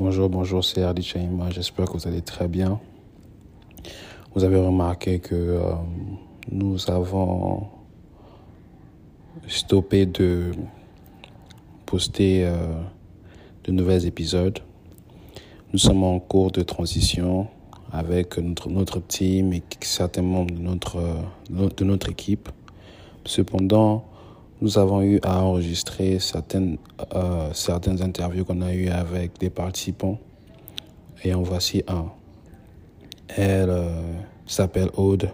Bonjour, bonjour, c'est Hardy Chaima. J'espère que vous allez très bien. Vous avez remarqué que euh, nous avons stoppé de poster euh, de nouveaux épisodes. Nous sommes en cours de transition avec notre, team et certains membres de notre, de notre équipe. Cependant, nous avons eu à enregistrer certaines, euh, certaines interviews qu'on a eues avec des participants. Et en voici un. Elle euh, s'appelle Aude.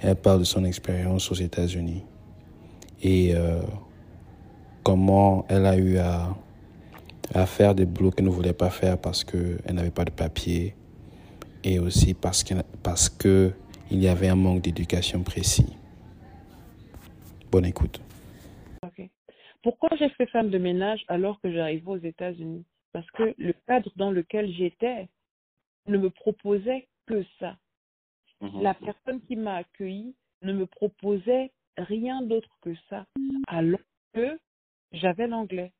Elle parle de son expérience aux États-Unis et euh, comment elle a eu à, faire des boulots qu'elle ne voulait pas faire parce qu'elle n'avait pas de papier et aussi parce qu'il parce que y avait un manque d'éducation précis. Bonne écoute. Pourquoi j'ai fait femme de ménage alors que j'arrivais aux États-Unis? Parce que le cadre dans lequel j'étais ne me proposait que ça. Mhm. La personne qui m'a accueilli ne me proposait rien d'autre que ça, alors que j'avais l'anglais,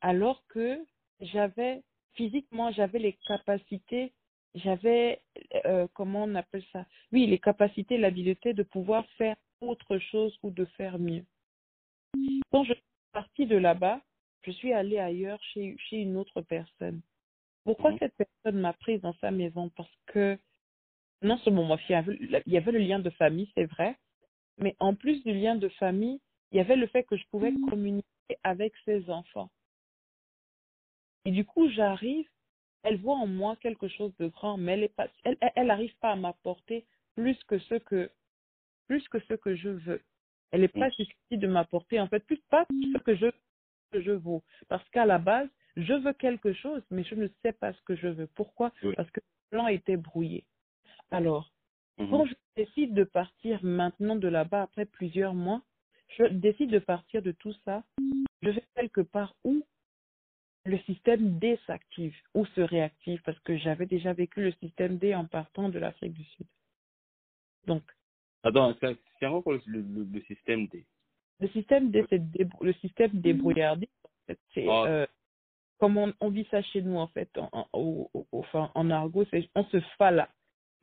alors que j'avais physiquement, j'avais les capacités, j'avais, euh, comment on appelle ça? Oui, les capacités, l'habileté de pouvoir faire autre chose ou de faire mieux. Quand je partie de là-bas, je suis allée ailleurs chez, chez une autre personne. Pourquoi Mhm. cette personne m'a prise dans sa maison? Parce que non seulement moi, il y avait, il y avait le lien de famille, c'est vrai, mais en plus du lien de famille, il y avait le fait que je pouvais communiquer avec ses enfants. Et du coup, j'arrive, elle voit en moi quelque chose de grand, mais elle est pas, elle, elle, elle arrive pas à m'apporter plus que ce que, plus que ce que je veux. Elle n'est pas susceptible de m'apporter, en fait, plus pas ce que je, que je vaux. Parce qu'à la base, je veux quelque chose, mais je ne sais pas ce que je veux. Pourquoi? Oui. Parce que le plan était brouillé. Alors, Mhm. quand je décide de partir maintenant de là-bas après plusieurs mois, je décide de partir de tout ça, je vais quelque part où le système D s'active ou se réactive parce que j'avais déjà vécu le système D en partant de l'Afrique du Sud. Donc, Attends, c'est c'est encore le, le, le système D. le système D, c'est le système en fait. C'est Ah. euh, comme on, on vit ça chez nous en fait, en, en, au- au- enfin, en argot, c'est on se fala.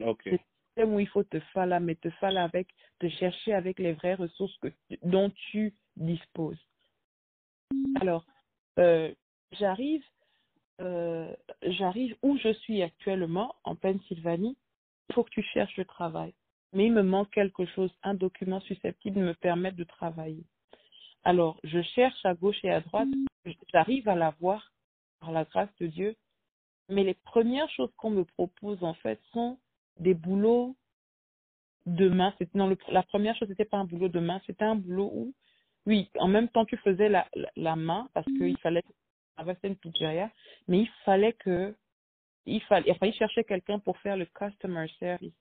Ok. C'est le système où il faut te fala, mais te fala avec, te chercher avec les vraies ressources que dont tu disposes. Alors, euh, j'arrive, euh, j'arrive où je suis actuellement, en Pennsylvanie. Faut que tu cherches le travail. Mais il me manque quelque chose, un document susceptible de me permettre de travailler. Alors, je cherche à gauche et à droite. J'arrive à l'avoir par la grâce de Dieu. Mais les premières choses qu'on me propose, en fait, sont des boulots de main. Non, la première chose, c'était pas un boulot de main, c'était un boulot où, oui, en même temps, tu faisais la, la, main parce qu'il fallait avoir une pizzeria, mais il fallait que, il fallait, enfin, il cherchait quelqu'un pour faire le customer service.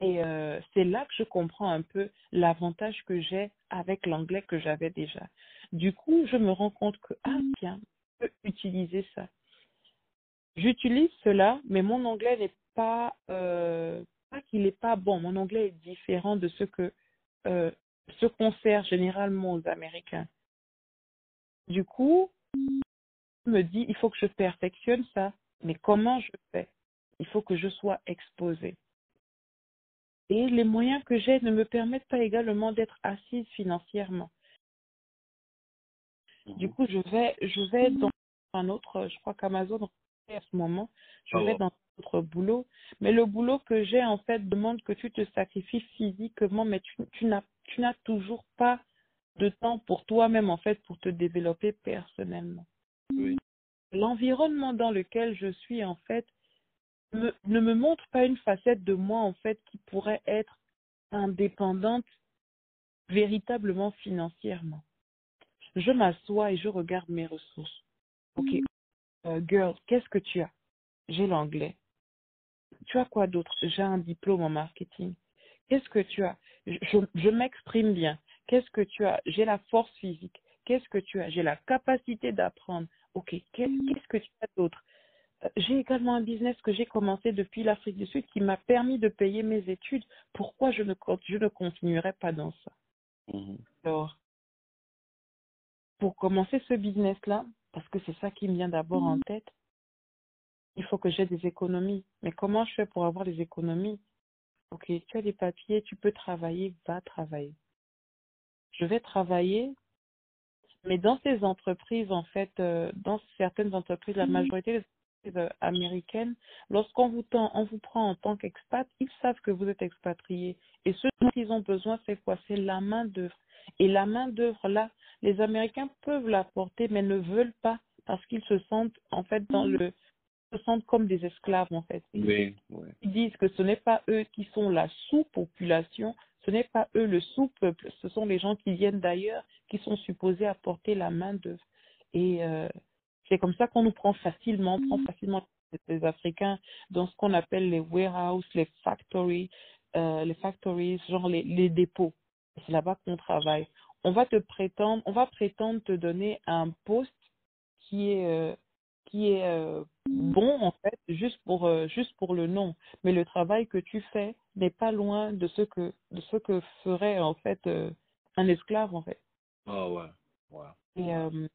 Et euh, c'est là que je comprends un peu l'avantage que j'ai avec l'anglais que j'avais déjà. Du coup, je me rends compte que, ah tiens, je peux utiliser ça. J'utilise cela, mais mon anglais n'est pas, euh, pas qu'il n'est pas bon. Mon anglais est différent de ce que euh, ce qu'on sert généralement aux Américains. Du coup, je me dis, il faut que je perfectionne ça. Mais comment je fais? Il faut que je sois exposée. Et les moyens que j'ai ne me permettent pas également d'être assise financièrement. Du coup, je vais, je vais dans un autre, je crois qu'Amazon à ce moment, je Ah vais dans un autre boulot. Mais le boulot que j'ai, en fait, demande que tu te sacrifies physiquement, mais tu, tu n'as, tu n'as toujours pas de temps pour toi-même, en fait, pour te développer personnellement. Oui. L'environnement dans lequel je suis, en fait, ne me montre pas une facette de moi, en fait, qui pourrait être indépendante véritablement financièrement. Je m'assois et je regarde mes ressources. Ok, euh, girl, qu'est-ce que tu as? J'ai l'anglais. Tu as quoi d'autre? J'ai un diplôme en marketing. Qu'est-ce que tu as? Je, je- m'exprime bien. Qu'est-ce que tu as? J'ai la force physique. Qu'est-ce que tu as? J'ai la capacité d'apprendre. Ok, qu'est- qu'est-ce que tu as d'autre? J'ai également un business que j'ai commencé depuis l'Afrique du Sud qui m'a permis de payer mes études. Pourquoi je ne, je ne continuerai pas dans ça? Mhm. Alors, pour commencer ce business-là, parce que c'est ça qui me vient d'abord en tête, il faut que j'ai des économies. Mais comment je fais pour avoir des économies? Ok, tu as des papiers, tu peux travailler, va travailler. Je vais travailler, mais dans ces entreprises, en fait, euh, dans certaines entreprises, la majorité des euh, américaines, lorsqu'on vous, tend, on vous prend en tant qu'expat, ils savent que vous êtes expatrié. Et ce dont ils ont besoin, c'est quoi? C'est la main d'œuvre. Et la main d'œuvre, là, les Américains peuvent l'apporter, mais ne veulent pas parce qu'ils se sentent, en fait, dans le, se sentent comme des esclaves, en fait. Oui, oui. Ils disent que ce n'est pas eux qui sont la sous-population, ce n'est pas eux le sous-peuple, ce sont les gens qui viennent d'ailleurs, qui sont supposés apporter la main d'œuvre. Et euh, c'est comme ça qu'on nous prend facilement, on prend facilement les Africains dans ce qu'on appelle les warehouses, les factories, euh, les factories, genre les, les dépôts. C'est là-bas qu'on travaille. On va te prétendre, on va prétendre te donner un poste qui est euh, qui est euh, bon en fait juste pour euh, juste pour le nom mais le travail que tu fais n'est pas loin de ce que de ce que ferait en fait euh, un esclave en fait Ah ouais, ouais. et euh,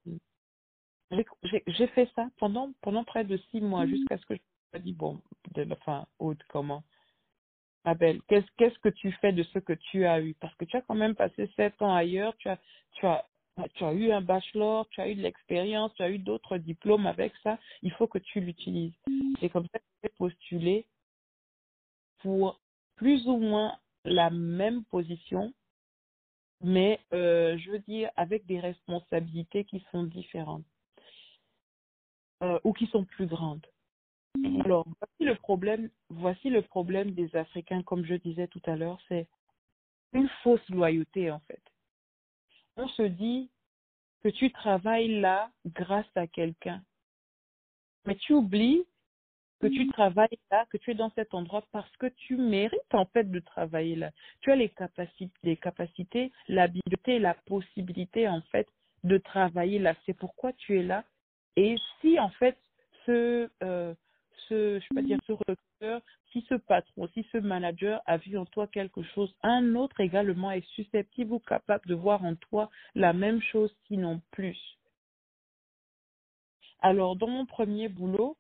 j'ai- fait ça pendant pendant près de six mois jusqu'à ce que je me dis bon de la fin haute comment? Ma belle qu'est-ce qu'est-ce que tu fais de ce que tu as eu? Parce que tu as quand même passé sept ans ailleurs tu as tu as tu as eu un bachelor, tu as eu de l'expérience, tu as eu d'autres diplômes avec ça, il faut que tu l'utilises. C'est comme ça que j'ai postulé pour plus ou moins la même position, mais euh, je veux dire avec des responsabilités qui sont différentes euh, ou qui sont plus grandes. Mhm. Alors, voici le problème, voici le problème des Africains, comme je disais tout à l'heure, c'est une fausse loyauté en fait. On se dit que tu travailles là grâce à quelqu'un, mais tu oublies que tu travailles là, que tu es dans cet endroit parce que tu mérites en fait de travailler là. Tu as les capacités, les capacités, l'habileté, la possibilité en fait de travailler là. C'est pourquoi tu es là. Et si en fait ce, euh, ce, je peux pas dire ce recruteur, si ce patron, si ce manager a vu en toi quelque chose, un autre également est susceptible ou capable de voir en toi la même chose, sinon plus. Alors dans mon premier boulot,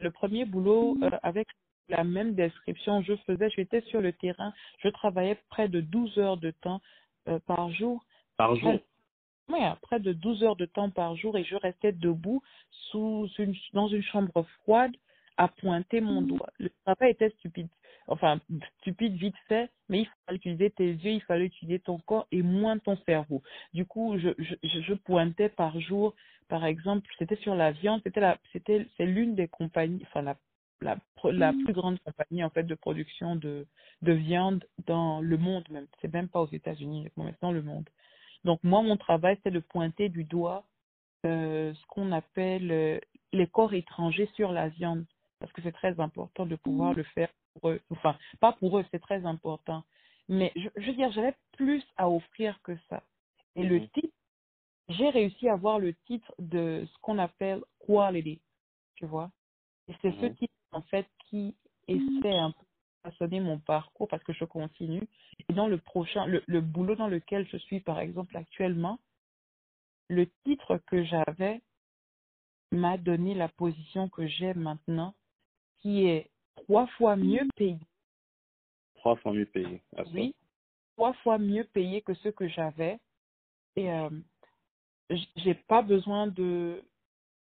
le premier boulot euh, avec la même description, je faisais, j'étais sur le terrain, je travaillais près de 12 heures de temps euh, par jour. Par jour? Oui, près de 12 heures de temps par jour et je restais debout sous une, dans une chambre froide à pointer mon doigt. Le travail était stupide. Enfin, stupide vite fait, mais il fallait utiliser tes yeux, il fallait utiliser ton corps et moins ton cerveau. Du coup, je, je, je pointais par jour, par exemple, c'était sur la viande, c'était la, c'était, c'est l'une des compagnies, enfin, la, la, la plus grande compagnie, en fait, de production de, de viande dans le monde même. C'est même pas aux États-Unis, mais maintenant le monde. Donc, moi, mon travail, c'est de pointer du doigt euh, ce qu'on appelle euh, les corps étrangers sur la viande, parce que c'est très important de pouvoir le faire pour eux. Enfin, pas pour eux, c'est très important. Mais je, je veux dire, j'avais plus à offrir que ça. Et le Mhm. titre, j'ai réussi à avoir le titre de ce qu'on appelle quality, tu vois. Et c'est ce Mhm. titre, en fait, qui essaie un peu façonner mon parcours parce que je continue. Et dans le prochain, le, le boulot dans lequel je suis, par exemple, actuellement, le titre que j'avais m'a donné la position que j'ai maintenant, qui est trois fois mieux payée. Trois fois mieux payé. Ça. Oui, trois fois mieux payée que ce que j'avais. Et euh, j'ai pas besoin de,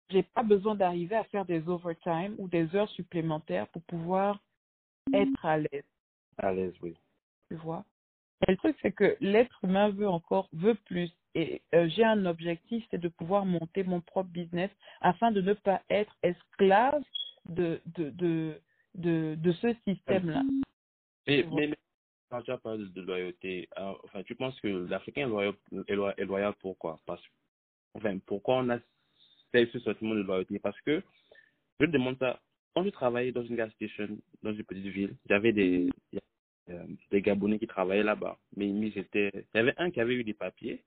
j'ai pas besoin d'arriver à faire des overtime ou des heures supplémentaires pour pouvoir être à l'aise. À l'aise, oui. tu vois? Et le truc, c'est que l'être humain veut encore, veut plus. Et euh, j'ai un objectif, c'est de pouvoir monter mon propre business afin de ne pas être esclave de, de, de, de, de ce système-là. Mais, mais, mais quand tu as parlé de, loyauté, euh, enfin, tu penses que l'Africain est loyal, est loyal, est loyal pourquoi? Parce, enfin, pourquoi on a ce ce sentiment de loyauté? Parce que, je te demande ça, quand je travaillais dans une gas station, dans une petite ville, j'avais des, euh, des Gabonais qui travaillaient là-bas. Mais ils étaient, il y avait un qui avait eu des papiers,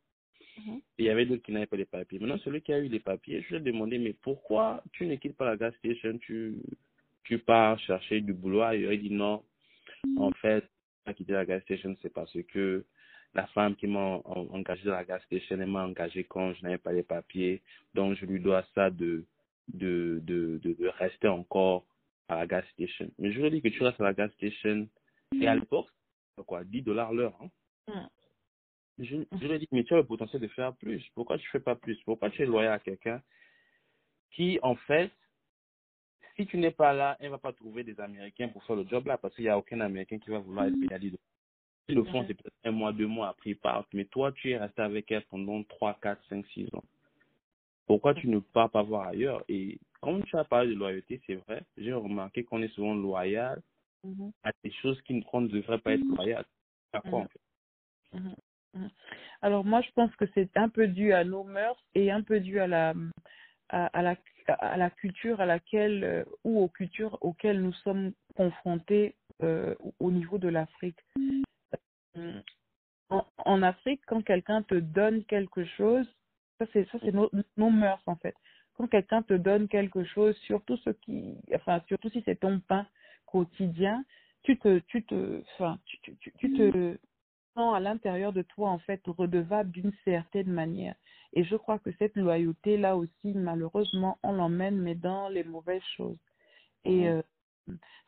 Mhm. et il y avait d'autres qui n'avaient pas les papiers. Maintenant, celui qui a eu les papiers, je lui ai demandé, mais pourquoi tu ne quittes pas la gas station, tu, tu pars chercher du boulot ailleurs? Il dit non, en fait, à quitter la gas station, c'est parce que la femme qui m'a en- engagé dans la gas station, elle m'a engagé quand je n'avais pas les papiers. Donc, je lui dois ça de, de, de, de, de rester encore à la gas station. Mais je veux dire que tu restes à la gas station et à l'époque, c'est quoi, 10 dollars l'heure. Hein? Mm. Je, je lui ai dit, mais tu as le potentiel de faire plus. Pourquoi tu fais pas plus? Pourquoi tu es loyal à quelqu'un qui, en fait, si tu n'es pas là, elle va pas trouver des Américains pour faire le job là, parce qu'il n'y a aucun Américain qui va vouloir être pénalisé. Si le fond, c'est peut-être un mois, deux mois après, ils partent. Mais toi, tu es resté avec elle pendant trois, quatre, cinq, six ans. Pourquoi tu ne pars pas voir ailleurs? Et comme tu as parlé de loyauté, c'est vrai, j'ai remarqué qu'on est souvent loyal Mhm. à des choses qui qu'on ne devrait pas être loyal. À quoi, en fait? Mhm. Mhm. Alors moi, je pense que c'est un peu dû à nos mœurs et un peu dû à la à, à la à la culture à laquelle euh, ou aux cultures auxquelles nous sommes confrontés euh, au niveau de l'Afrique. Euh, En, en Afrique, quand quelqu'un te donne quelque chose, ça c'est ça c'est nos, nos mœurs en fait. Quand quelqu'un te donne quelque chose, surtout ce qui, enfin surtout si c'est ton pain quotidien, tu te tu te enfin tu, tu, tu- tu te sens à l'intérieur de toi en fait redevable d'une certaine manière. Et je crois que cette loyauté là aussi malheureusement on l'emmène mais dans les mauvaises choses. Et euh,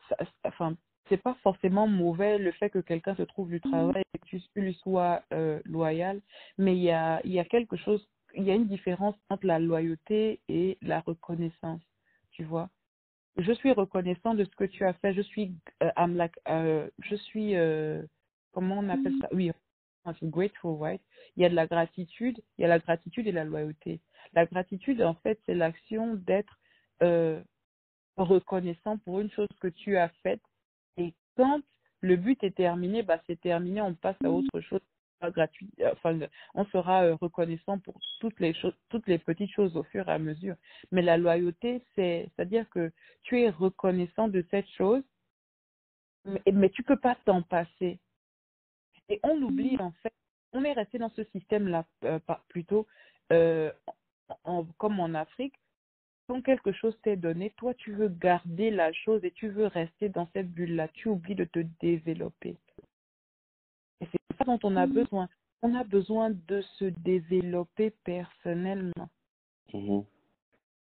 ça, ça- enfin c'est pas forcément mauvais le fait que quelqu'un te trouve du travail et que tu lui sois euh, loyal, mais il y a il y a quelque chose il y a une différence entre la loyauté et la reconnaissance, tu vois je suis reconnaissant de ce que tu as fait. Je suis, euh, I'm like, euh, je suis, euh, comment on appelle ça? Oui, grateful, right? Il y a de la gratitude, il y a la gratitude et la loyauté. La gratitude, en fait, c'est l'action d'être euh, reconnaissant pour une chose que tu as faite. Et quand le but est terminé, bah c'est terminé, on passe à autre chose. Gratuit, euh, enfin, on sera euh, reconnaissant pour toutes les choses, toutes les petites choses au fur et à mesure. Mais la loyauté, c'est, c'est-à-dire que tu es reconnaissant de cette chose, mais, mais tu peux pas t'en passer. Et on oublie en fait, on est resté dans ce système-là euh, plutôt, euh, en- comme en Afrique, quand quelque chose t'est donné, toi tu veux garder la chose et tu veux rester dans cette bulle-là. Tu oublies de te développer. Et c'est ça dont on a besoin. On a besoin de se développer personnellement.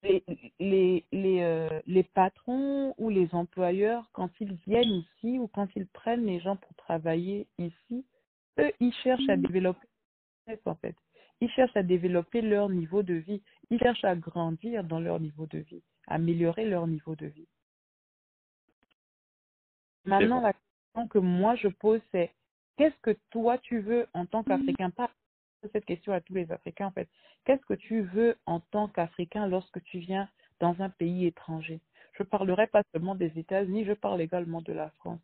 Les, les, les, euh, les patrons ou les employeurs, quand ils viennent ici ou quand ils prennent les gens pour travailler ici, eux, ils cherchent à développer, en fait. Ils cherchent à développer leur niveau de vie. Ils cherchent à grandir dans leur niveau de vie, à améliorer leur niveau de vie. Maintenant, la question que moi je pose, c'est qu'est-ce que toi tu veux en tant qu'Africain? Pas cette question à tous les Africains en fait. Qu'est-ce que tu veux en tant qu'Africain lorsque tu viens dans un pays étranger? Je parlerai pas seulement des États-Unis, je parle également de la France.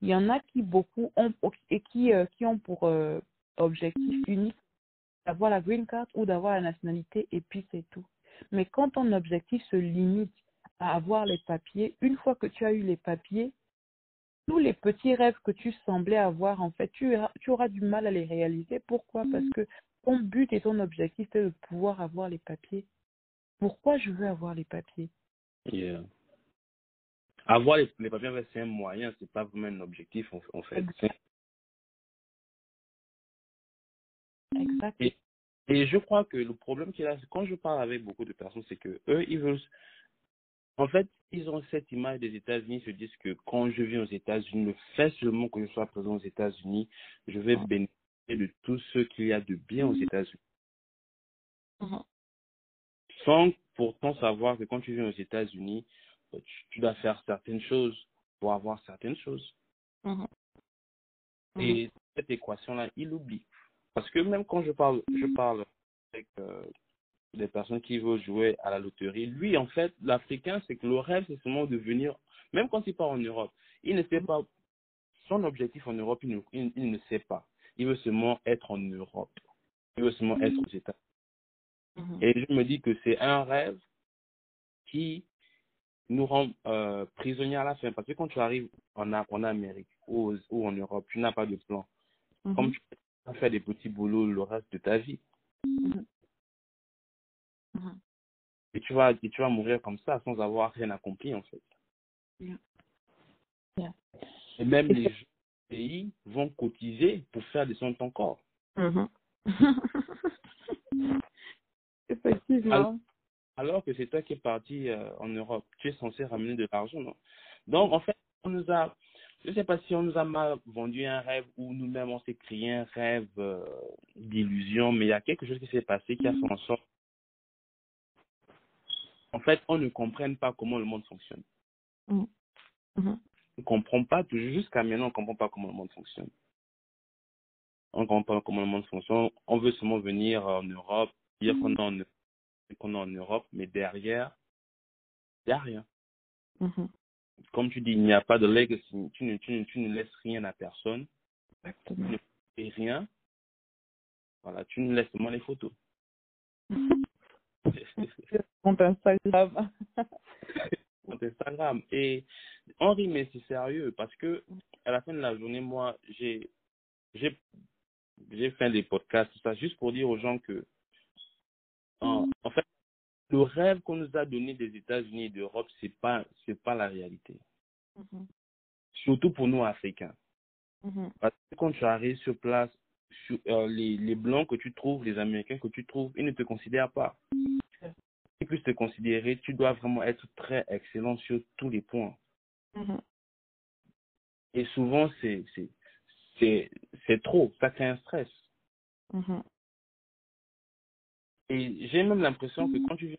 Il y en a qui beaucoup ont et qui euh, qui ont pour euh, objectif unique d'avoir la green card ou d'avoir la nationalité et puis c'est tout. Mais quand ton objectif se limite à avoir les papiers, une fois que tu as eu les papiers, tous les petits rêves que tu semblais avoir, en fait, tu, auras- tu auras du mal à les réaliser. Pourquoi? Parce que ton but et ton objectif, c'est de pouvoir avoir les papiers. Pourquoi je veux avoir les papiers? Yeah. Avoir les, les papiers, c'est un moyen, c'est pas vraiment un objectif, en, fait. Exact. Et, et je crois que le problème qu'il a, quand je parle avec beaucoup de personnes, c'est que eux, ils veulent. En fait, ils ont cette image des États-Unis, ils se disent que quand je viens aux États-Unis, le fait seulement que je sois présent aux États-Unis, je vais bénéficier de tout ce qu'il y a de bien aux États-Unis. Mhm. Sans pourtant savoir que quand tu viens aux États-Unis, euh, tu, tu dois faire certaines choses pour avoir certaines choses. Mhm. Et cette équation-là, il l'oublie. Parce que même quand je parle, je parle avec euh, des personnes qui veulent jouer à la loterie, lui, en fait, l'Africain, c'est que le rêve, c'est seulement de venir, même quand il part en Europe, il ne sait pas, son objectif en Europe, il ne, il- il ne sait pas. Il veut seulement être en Europe. Il veut seulement être aux États. Mhm. Et je me dis que c'est un rêve qui nous rend euh, prisonniers à la fin. Parce que quand tu arrives en, Amérique ou, en Europe, tu n'as pas de plan. Mhm. Comme tu vas faire des petits boulots le reste de ta vie. Mhm. Et tu vas, et tu vas mourir comme ça sans avoir rien accompli, en fait. Yeah. Yeah. Et même Et les gens du pays vont cotiser pour faire descendre ton corps. Mhm. Effectivement. alors que c'est toi qui es parti euh, en Europe. Tu es censé ramener de l'argent, non? Donc, en fait, on nous a, je ne sais pas si on nous a mal vendu un rêve ou nous-mêmes on s'est créé un rêve euh, d'illusion, mais il y a quelque chose qui s'est passé qui a fait en sorte. En fait, on ne comprenne pas comment le monde fonctionne. Mhm. Mhm. On ne comprend pas, jusqu'à maintenant, on ne comprend pas comment le monde fonctionne. On ne comprend pas comment le monde fonctionne. On veut seulement venir en Europe, dire qu'on est en, en Europe, mais derrière, il n'y a rien. Mhm. Comme tu dis, il n'y a pas de legacy. Tu ne, tu, ne, tu ne laisses rien à personne. Exactement. Tu ne fais rien. Voilà, tu ne laisses seulement les photos. Compte Instagram. Compte Instagram. Et Henri, mais c'est sérieux parce que à la fin de la journée, moi, j'ai j'ai j'ai fait des podcasts, tout ça, juste pour dire aux gens que en, en fait, le rêve qu'on nous a donné des États-Unis et d'Europe, c'est pas c'est pas la réalité. Mhm. Surtout pour nous Africains. Mhm. Parce que quand tu arrives sur place, sur, euh, les, les Blancs que tu trouves, les Américains que tu trouves, ils ne te considèrent pas. Ils puissent te considérer, tu dois vraiment être très excellent sur tous les points. Mhm. Et souvent, c'est c'est c'est c'est trop, ça crée un stress. Mhm. Et j'ai même l'impression que quand tu viens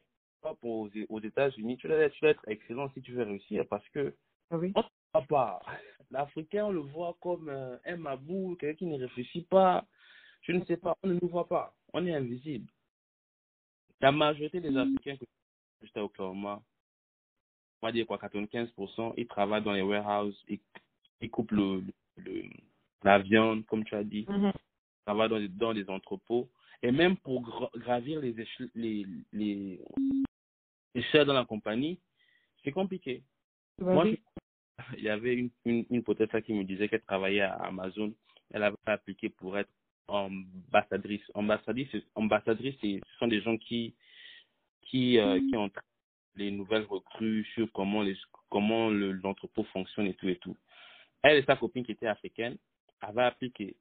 aux, aux États-Unis, tu dois, tu dois être excellent si tu veux réussir parce que Ah Oui. on ne voit pas. L'Africain, on le voit comme euh, un mabou, quelqu'un qui ne réfléchit pas. Je ne sais pas, on ne nous voit pas. On est invisible. La majorité des Africains que j'étais au Oklahoma, on va dire quoi, 95%, ils travaillent dans les warehouses, ils, ils coupent le, le, la viande, comme tu as dit, Mhm. ils travaillent dans les, dans les entrepôts. Et même pour gra- gravir les, les, les échelles dans la compagnie, c'est compliqué. Vas Moi, je- il y avait une, une, une qui me disait qu'elle travaillait à Amazon. Elle avait appliqué pour être ambassadrice. Ambassadrice, c'est- ambassadrice c'est- ce sont des gens qui, qui, euh, qui ont les nouvelles recrues sur comment les, comment le- l'entrepôt fonctionne et tout et tout. Elle et sa copine qui était africaine avaient appliqué.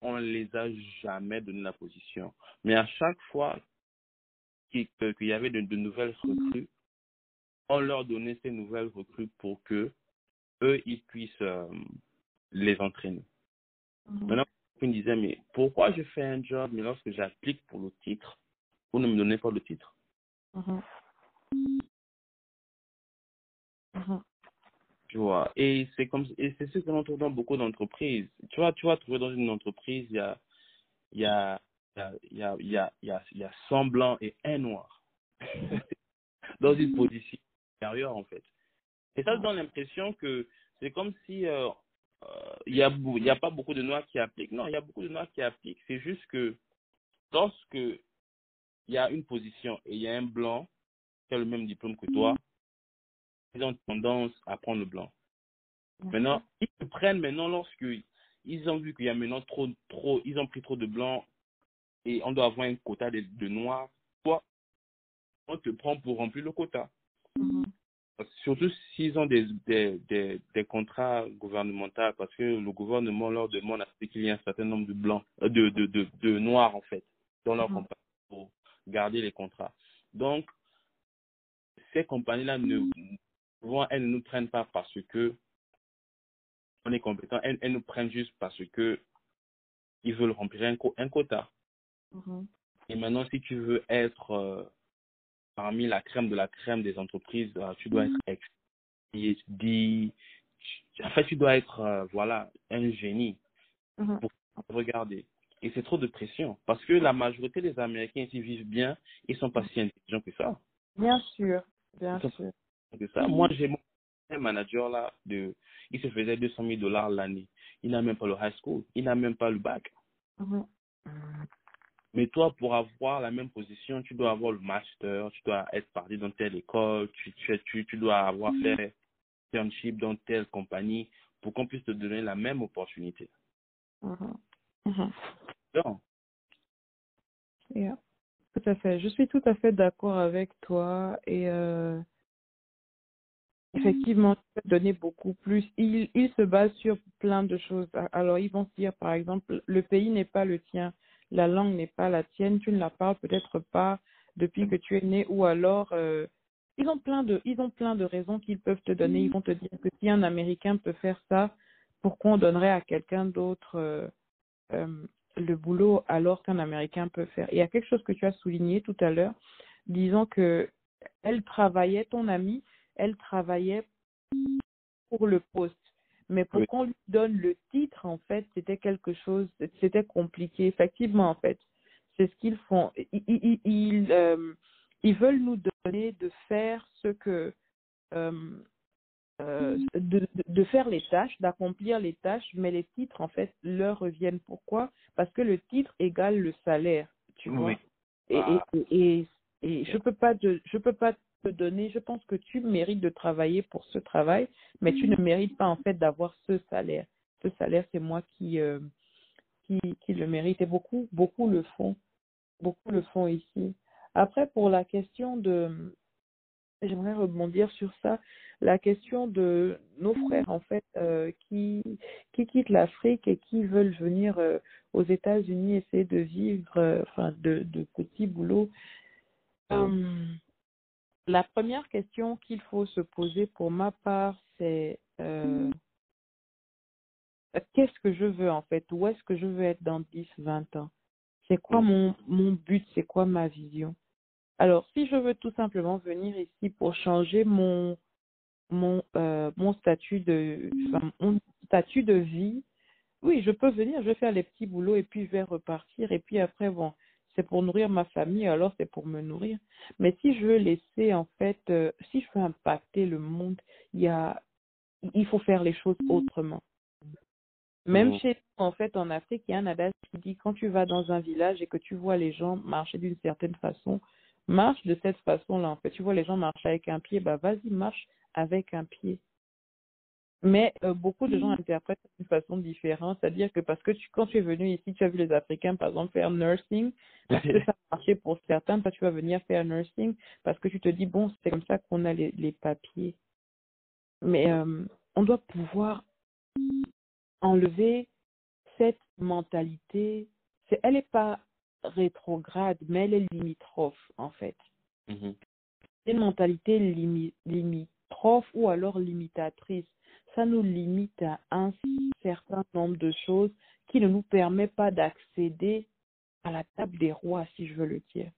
On ne les a jamais donné la position. Mais à chaque fois qu'il y avait de, de nouvelles recrues, on leur donnait ces nouvelles recrues pour que eux, ils puissent euh, les entraîner. Mhm. Maintenant, me disaient, mais pourquoi je fais un job, mais lorsque j'applique pour le titre, vous ne me donnez pas le titre? Mhm. Mhm. Tu vois, et c'est comme et c'est ce que l'on trouve dans beaucoup d'entreprises. Tu vois, tu vas trouver dans une entreprise, il y a il y a il y a il y a il y a il y a 100 blancs et un noir dans une position supérieure en fait. Et ça donne l'impression que c'est comme si euh, euh, il y a pas beaucoup de noirs qui appliquent. Non, il y a beaucoup de noirs qui appliquent. C'est juste que lorsque il y a une position et il y a un blanc qui a le même diplôme que toi, ils ont tendance à prendre le blanc. Maintenant, ils te prennent maintenant lorsque ils ont vu qu'il y a maintenant trop, trop, ils ont pris trop de blancs et on doit avoir un quota de, de noirs. Toi, on te prend pour remplir le quota. Mhm. Surtout s'ils ont des, des, des, des contrats gouvernementaux, parce que le gouvernement leur demande à ce qu'il y ait un certain nombre de blancs, euh, de, de, de, de noirs en fait, dans leur Mhm. compagnie pour garder les contrats. Donc, ces compagnies-là ne, souvent, elles ne nous prennent pas parce que on est compétent, elles, elles nous prennent juste parce que ils veulent remplir un, un quota. Mhm. Et maintenant, si tu veux être euh, parmi la crème de la crème des entreprises, euh, tu dois être ex PhD. En fait, tu dois être euh, voilà un génie Mhm. pour regarder. Et c'est trop de pression parce que la majorité des Américains ici vivent bien, ils sont pas si intelligents que ça. Bien sûr, bien sûr. que ça. Moi, j'ai mon un manager là, de, il se faisait 200 000 dollars l'année. Il n'a même pas le high school, il n'a même pas le bac. Mhm. Mais toi, pour avoir la même position, tu dois avoir le master, tu dois être parti dans telle école, tu, tu, tu, tu dois avoir fait internship dans telle compagnie pour qu'on puisse te donner la même opportunité. Mhm. Mhm. Non. Yeah. Tout à fait. Je suis tout à fait d'accord avec toi et euh, effectivement, tu peux donner beaucoup plus. Il, il se base sur plein de choses. Alors, ils vont se dire, par exemple, le pays n'est pas le tien, la langue n'est pas la tienne, tu ne la parles peut-être pas, depuis que tu es né ou alors euh, ils ont plein de ils ont plein de raisons qu'ils peuvent te donner. Ils vont te dire que si un Américain peut faire ça, pourquoi on donnerait à quelqu'un d'autre euh, euh, le boulot alors qu'un Américain peut faire? Il y a quelque chose que tu as souligné tout à l'heure, disons que elle travaillait, ton amie, elle travaillait pour le poste. Mais pour Oui. qu'on lui donne le titre, en fait, c'était quelque chose, c'était compliqué. Effectivement, en fait, c'est ce qu'ils font. Ils, ils, ils, euh, ils veulent nous donner de faire ce que, euh, euh, de, de- faire les tâches, d'accomplir les tâches, mais les titres, en fait, leur reviennent. Pourquoi? Parce que le titre égale le salaire, tu vois. Et, Ah. et, et, et je peux pas te, je peux pas te donner. Je pense que tu mérites de travailler pour ce travail, mais tu ne mérites pas en fait d'avoir ce salaire. Ce salaire, c'est moi qui, euh, qui, qui le mérite et beaucoup, beaucoup le font, beaucoup le font ici. Après, pour la question de, j'aimerais rebondir sur ça, la question de nos frères en fait euh, qui qui quittent l'Afrique et qui veulent venir euh, aux États-Unis essayer de vivre, enfin de, de petits boulots. Euh, la première question qu'il faut se poser pour ma part, c'est euh, qu'est-ce que je veux en fait? Où est-ce que je veux être dans 10, 20 ans? C'est quoi mon, mon but? C'est quoi ma vision? Alors, si je veux tout simplement venir ici pour changer mon, mon, euh, mon, statut, de, enfin, mon statut de vie, oui, je peux venir, je vais faire les petits boulots et puis je vais repartir. Et puis après, bon, c'est pour nourrir ma famille, alors c'est pour me nourrir. Mais si je veux laisser, en fait, euh, si je veux impacter le monde, il y a, il faut faire les choses autrement. Même Mhm. chez en fait, en Afrique, il y a un adage qui dit quand tu vas dans un village et que tu vois les gens marcher d'une certaine façon, marche de cette façon-là. En fait, tu vois les gens marcher avec un pied, bah vas-y, marche avec un pied. Mais euh, beaucoup de gens interprètent d'une façon différente, c'est-à-dire que parce que tu, quand tu es venu ici, tu as vu les Africains, par exemple, faire nursing, parce que ça a marché pour certains, toi tu vas venir faire nursing, parce que tu te dis, bon, c'est comme ça qu'on a les, les papiers. Mais euh, on doit pouvoir enlever cette mentalité. Elle n'est pas rétrograde, mais elle est limitrophe, en fait. Mhm. C'est une mentalité limi- limitrophe ou alors limitatrice. Ça nous limite à un certain nombre de choses qui ne nous permet pas d'accéder à la table des rois, si je veux le dire.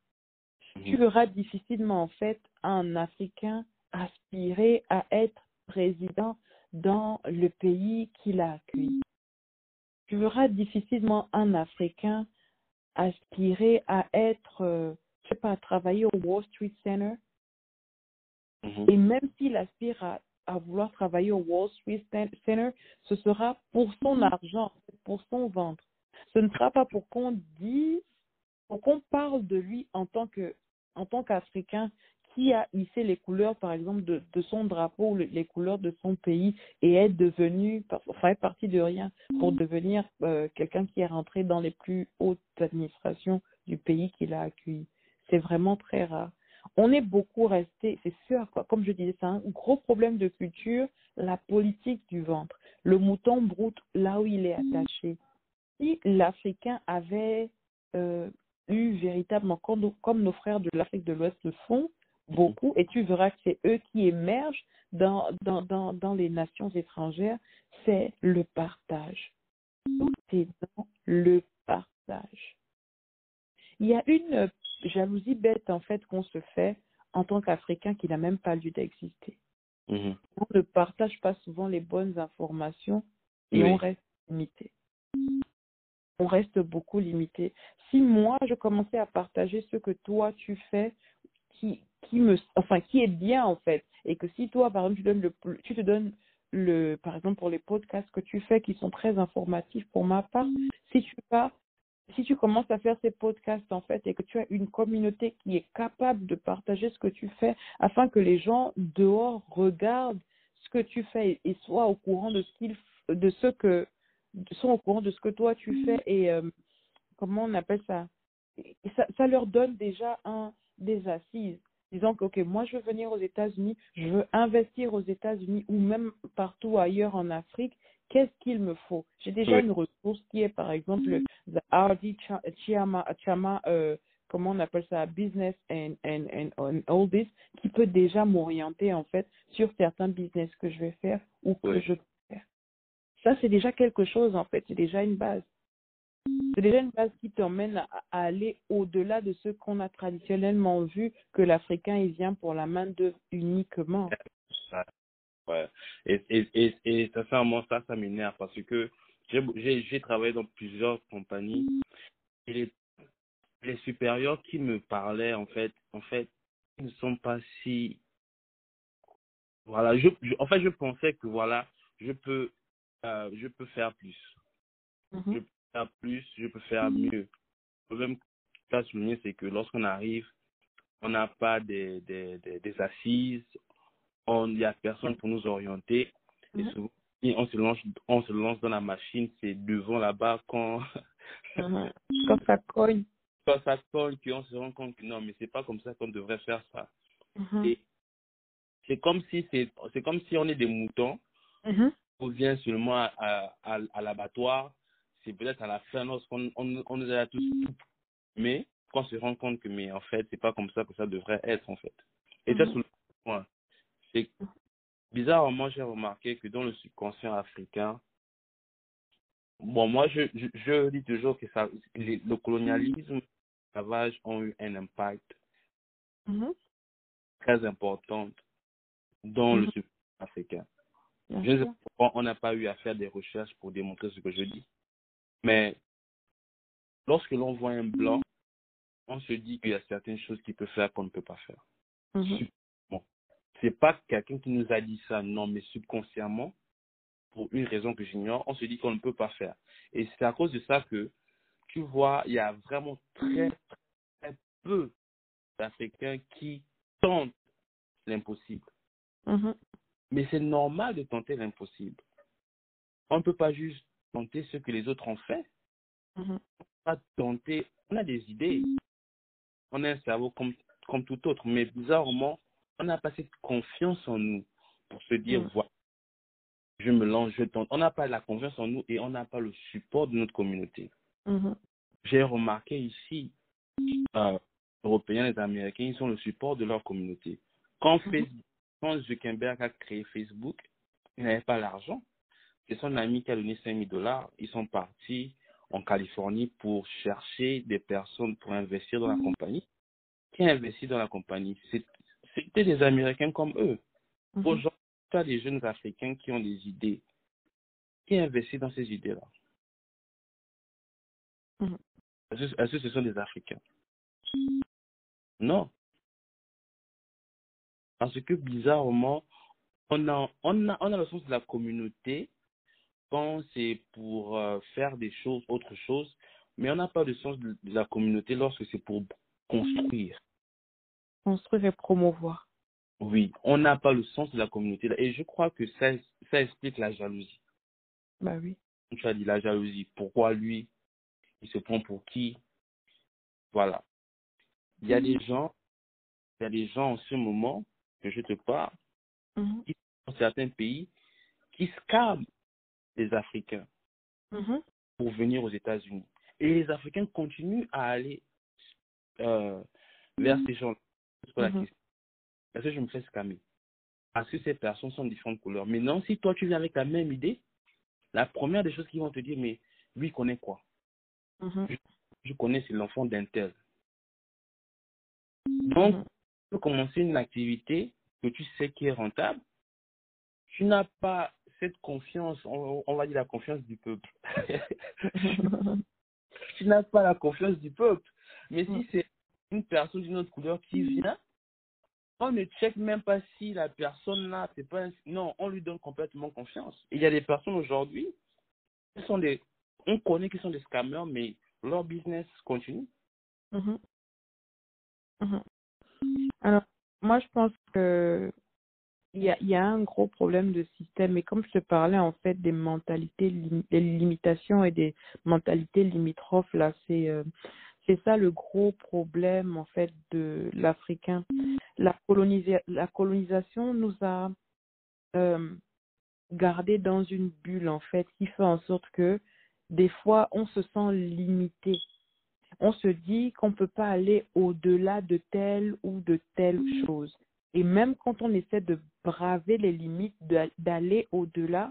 Tu Mhm. verras difficilement, en fait, un Africain aspirer à être président dans le pays qu'il a accueilli. Tu verras difficilement un Africain aspirer à être, euh, je sais pas, à travailler au Wall Street Center. Mhm. Et même s'il aspire à, à vouloir travailler au Wall Street Center, ce sera pour son argent, pour son ventre. Ce ne sera pas pour qu'on dise, pour qu'on parle de lui en tant que, en tant qu'Africain qui a hissé les couleurs, par exemple, de, de son drapeau, le- les couleurs de son pays et est devenu, enfin, est parti de rien pour devenir euh, quelqu'un qui est rentré dans les plus hautes administrations du pays qu'il a accueilli. C'est vraiment très rare. On est beaucoup resté, c'est sûr, quoi, comme je disais, c'est un gros problème de culture, la politique du ventre. Le mouton broute là où il est attaché. Si l'Africain avait euh, eu véritablement, comme, comme nos frères de l'Afrique de l'Ouest le font, beaucoup, et tu verras que c'est eux qui émergent dans, dans, dans, dans les nations étrangères, c'est le partage. Tout est dans le partage. Il y a une jalousie bête, en fait, qu'on se fait en tant qu'Africain qui n'a même pas lieu d'exister. Mhm. On ne partage pas souvent les bonnes informations et Oui. on reste limité. On reste beaucoup limité. Si moi, je commençais à partager ce que toi, tu fais, qui, qui me, enfin, qui est bien, en fait, et que si toi, par exemple, tu, donnes le, tu te donnes le, par exemple, pour les podcasts que tu fais qui sont très informatifs pour ma part, si tu vas si tu commences à faire ces podcasts en fait et que tu as une communauté qui est capable de partager ce que tu fais afin que les gens dehors regardent ce que tu fais et soient au courant de ce qu'ils de ce que sont au courant de ce que toi tu fais et euh, comment on appelle ça? Et ça, ça leur donne déjà un des assises disant que ok moi je veux venir aux États-Unis je veux investir aux États-Unis ou même partout ailleurs en Afrique qu'est-ce qu'il me faut? J'ai déjà Oui. une ressource qui est, par exemple, le the RD Cha- Chama, Chama euh, comment on appelle ça, business and, and, and, and all this, qui peut déjà m'orienter en fait sur certains business que je vais faire ou que je peux faire. Ça, c'est déjà quelque chose en fait, c'est déjà une base. C'est déjà une base qui t'emmène à, à aller au-delà de ce qu'on a traditionnellement vu que l'Africain il vient pour la main d'œuvre uniquement. Ça, ouais. Et, et, et, et sincèrement, ça, ça m'énerve parce que j'ai travaillé dans plusieurs compagnies et les, les supérieurs qui me parlaient, en fait, en fait, ils ne sont pas si. Voilà, je, je- en fait, je pensais que voilà, je peux, euh, je peux faire plus. Je Mhm. peux faire plus, je peux faire mieux. Le problème que tu as souligné, c'est que lorsqu'on arrive, on n'a pas des, des, des, des assises, on- il n'y a personne pour nous orienter. Et Mhm. souvent, on se lance, on se lance dans la machine, c'est devant là-bas quand, Mhm. Quand ça cogne. quand ça cogne, qu'on se rend compte que non, mais c'est pas comme ça qu'on devrait faire ça. Mhm. Et c'est comme si c'est, c'est comme si on est des moutons, Mhm. on vient seulement à, à, à, à l'abattoir, c'est peut-être à la fin lorsqu'on on, on nous a tous mais qu'on se rend compte que mais en fait c'est pas comme ça que ça devrait être en fait. Et ça c'est le point. C'est bizarrement j'ai remarqué que dans le subconscient africain, bon moi je je, je dis toujours que ça le, le colonialisme, l'esclavage ont eu un impact Mhm. très important dans le Mhm. subconscient africain. Bien Je ne sais pas pourquoi on n'a pas eu à faire des recherches pour démontrer ce que je dis. Mais lorsque l'on voit un blanc, on se dit qu'il y a certaines choses qu'il peut faire qu'on ne peut pas faire. Mhm. Bon, c'est pas quelqu'un qui nous a dit ça, non, mais subconsciemment, pour une raison que j'ignore, on se dit qu'on ne peut pas faire. Et c'est à cause de ça que, tu vois, il y a vraiment très, très peu d'Africains qui tentent l'impossible. Mhm. Mais c'est normal de tenter l'impossible. On ne peut pas juste tenter ce que les autres ont fait. Mhm. pas tenter. On a des idées. On a un cerveau comme, comme tout autre. Mais bizarrement, on n'a pas cette confiance en nous pour se dire, Mm. voilà, je me lance, je tente. On n'a pas la confiance en nous et on n'a pas le support de notre communauté. Mhm. J'ai remarqué ici, euh, Européens et Américains, ils ont le support de leur communauté. Quand, Mhm. Facebook, quand Zuckerberg a créé Facebook, il n'avait pas l'argent. C'est son ami qui a donné 5 000 dollars. Ils sont partis en Californie pour chercher des personnes pour investir dans la compagnie. Qui a investi dans la compagnie? C'est- C'était des Américains comme eux. Mhm. Aujourd'hui, tu as des jeunes Africains qui ont des idées. Qui investit dans ces idées-là Mhm. Est-ce que ce sont des Africains? Non. Parce que bizarrement, on a, on a, on a le sens de la communauté quand c'est pour euh, faire des choses, autre chose, mais on n'a pas le sens de, de la communauté lorsque c'est pour construire. Construire et promouvoir. Oui, on n'a pas le sens de la communauté. Et je crois que ça, ça explique la jalousie. Bah oui. Tu as dit la jalousie. Pourquoi lui Il se prend pour qui? Voilà. Il y a des gens, il y a des gens en ce moment que je te parle, Mhm. qui dans certains pays, qui scamment les Africains Mhm. pour venir aux États-Unis. Et les Africains continuent à aller euh, vers ces gens. La Mhm. question. Est-ce que je me fais scammer Parce que ces personnes sont de différentes couleurs. Maintenant, si toi tu viens avec la même idée, la première des choses qu'ils vont te dire, mais lui il connaît quoi? Mhm. Je connais, c'est l'enfant d'un tel. Donc, Mhm. tu peux commencer une activité que tu sais qui est rentable. Tu n'as pas cette confiance, on, on va dire la confiance du peuple. tu n'as pas la confiance du peuple. Mais si c'est une personne d'une autre couleur qui vient, on ne check même pas si la personne là, c'est pas un- non, on lui donne complètement confiance. Il y a des personnes aujourd'hui sont des, on connaît qu'ils sont des scammers, mais leur business continue. Mhm. Mhm. Alors, moi, je pense que il y a, y a un gros problème de système. Et comme je te parlais, en fait, des mentalités, des limitations et des mentalités limitrophes, là, c'est euh, c'est ça le gros problème, en fait, de l'Africain. La, colonisa- la colonisation nous a euh, gardés dans une bulle, en fait, qui fait en sorte que des fois, on se sent limité. on se dit qu'on ne peut pas aller au-delà de telle ou de telle chose. Et même quand on essaie de braver les limites, d'aller au-delà,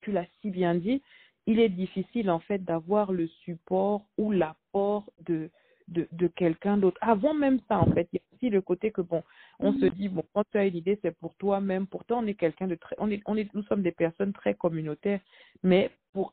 tu l'as si bien dit, il est difficile en fait d'avoir le support ou l'apport de, de, de quelqu'un d'autre. Avant même ça, en fait, il y a aussi le côté que, bon, on se dit, bon, quand tu as une idée, c'est pour toi-même. Pourtant, on est quelqu'un de très, on est, on est, nous sommes des personnes très communautaires, mais pour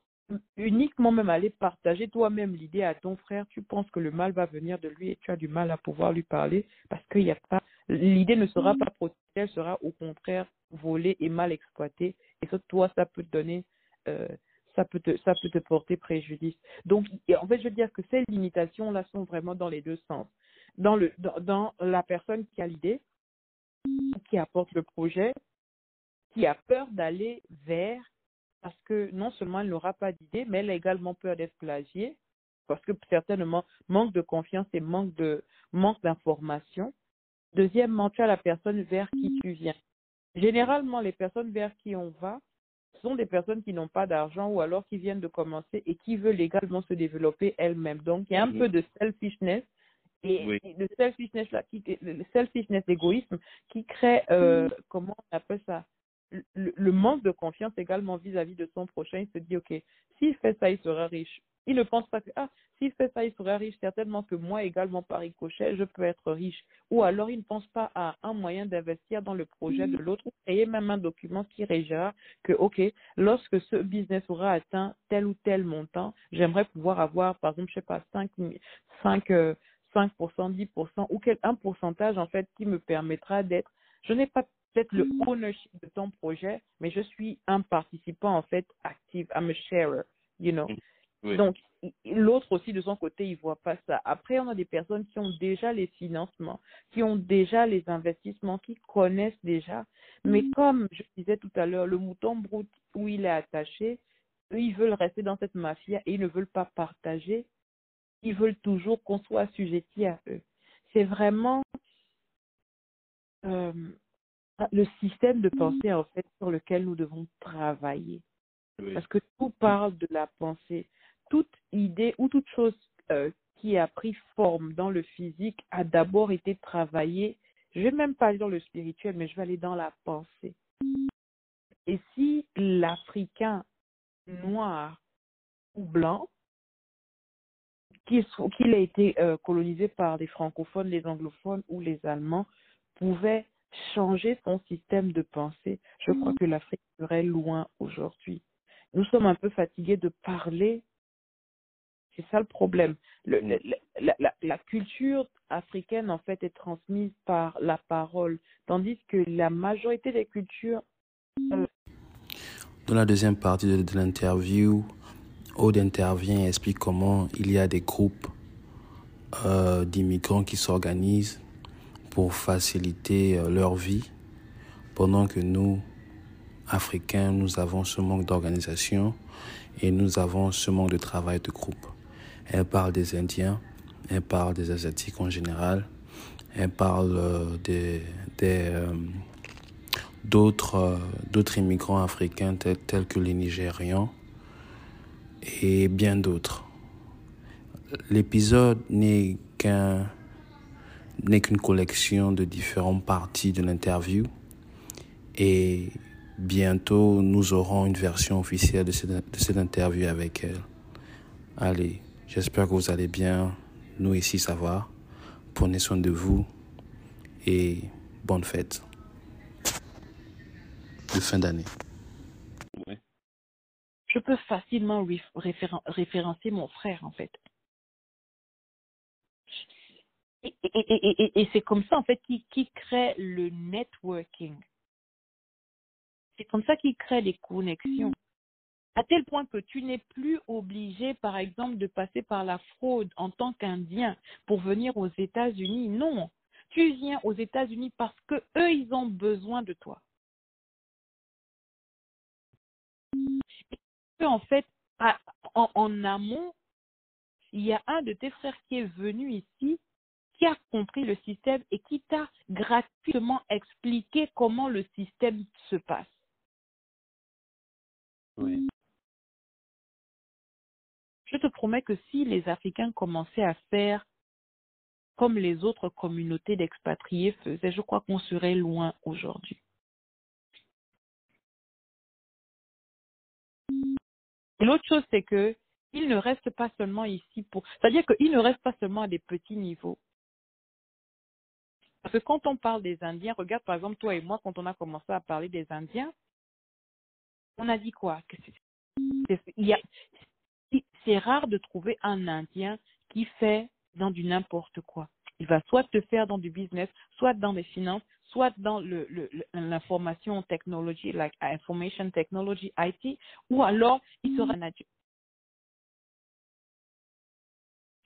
uniquement même aller partager toi-même l'idée à ton frère, tu penses que le mal va venir de lui et tu as du mal à pouvoir lui parler parce qu'il n'y a pas, l'idée ne sera pas protégée, elle sera au contraire volée et mal exploitée. Et ça, toi, ça peut te donner, euh, ça peut te, ça peut te porter préjudice. Donc, en fait, je veux dire que ces limitations-là sont vraiment dans les deux sens. Dans le, dans, la personne qui a l'idée, qui apporte le projet, qui a peur d'aller vers parce que non seulement elle n'aura pas d'idée, mais elle a également peur d'être plagiée, parce que certainement manque de confiance et manque de manque d'information. Deuxièmement, tu as la personne vers qui tu viens. Généralement, les personnes vers qui on va sont des personnes qui n'ont pas d'argent ou alors qui viennent de commencer et qui veulent également se développer elles-mêmes. Donc, il y a un peu de selfishness et, le selfishness là, qui, le selfishness, l'égoïsme, qui crée, euh, comment on appelle ça, le, manque de confiance également vis-à-vis de son prochain. Il se dit, OK, s'il fait ça, il sera riche. Il ne pense pas que, ah, s'il fait ça, il sera riche. Certainement que moi également, par ricochet, je peux être riche. Ou alors, il ne pense pas à un moyen d'investir dans le projet de l'autre ou créer même un document qui régira que, OK, lorsque ce business aura atteint tel ou tel montant, j'aimerais pouvoir avoir, par exemple, je sais pas, 5, 5, 5%, 10% ou quel, un pourcentage, en fait, qui me permettra d'être je n'ai pas peut-être le ownership de ton projet, mais je suis un participant en fait actif, I'm a sharer, you know. Mm. Donc, l'autre aussi de son côté, il voit pas ça. Après, on a des personnes qui ont déjà les financements, qui ont déjà les investissements, qui connaissent déjà. Mais mm. comme je disais tout à l'heure, le mouton brut où il est attaché, eux, ils veulent rester dans cette mafia et ils ne veulent pas partager. Ils veulent toujours qu'on soit assujetti à eux. C'est vraiment euh, le système de pensée en fait sur lequel nous devons travailler. Parce que tout parle de la pensée. Toute idée ou toute chose euh, qui a pris forme dans le physique a d'abord été travaillée. Je vais même pas aller dans le spirituel, mais je vais aller dans la pensée. Et si l'Africain noir ou blanc, qu'il a été euh, colonisé par les francophones, les anglophones ou les Allemands, pouvait changer son système de pensée, je crois que l'Afrique serait loin aujourd'hui. Nous sommes un peu fatigués de parler. C'est ça le problème. Le, la, la, la, culture africaine, en fait, est transmise par la parole, tandis que la majorité des cultures. Euh, Dans la deuxième partie de, de l'interview, Aude intervient et explique comment il y a des groupes euh, d'immigrants qui s'organisent pour faciliter euh, leur vie, pendant que nous, Africains, nous avons ce manque d'organisation et nous avons ce manque de travail de groupe. Elle parle des Indiens, elle parle des Asiatiques en général, elle parle euh, des, euh, d'autres, d'autres immigrants africains tels, que les Nigérians et bien d'autres. L'épisode n'est qu'un n'est qu'une collection de différentes parties de l'interview et bientôt nous aurons une version officielle de cette interview avec elle. Allez, j'espère que vous allez bien. Nous ici, ça va. Prenez soin de vous et bonne fête de fin d'année. Je peux facilement référencer mon frère en fait. Et, et, et, et c'est comme ça, en fait, qui, qui crée le networking. C'est comme ça qu'il crée les connexions. À tel point que tu n'es plus obligé, par exemple, de passer par la fraude en tant qu'Indien pour venir aux États-Unis. Non, tu viens aux États-Unis parce que eux, ils ont besoin de toi. En fait, en, amont, il y a un de tes frères qui est venu ici qui a compris le système et qui t'a gratuitement expliqué comment le système se passe. Je te promets que si les Africains commençaient à faire comme les autres communautés d'expatriés faisaient, je crois qu'on serait loin aujourd'hui. L'autre chose, c'est que il ne reste pas seulement ici pour, c'est-à-dire qu'il ne reste pas seulement à des petits niveaux. Parce que quand on parle des Indiens, regarde par exemple toi et moi, quand on a commencé à parler des Indiens, on a dit quoi? C'est rare de trouver un Indien qui fait dans du n'importe quoi. Il va soit te faire dans du business, soit dans les finances, soit dans l'information le, technologie, like information technology, IT, ou alors il sera nature.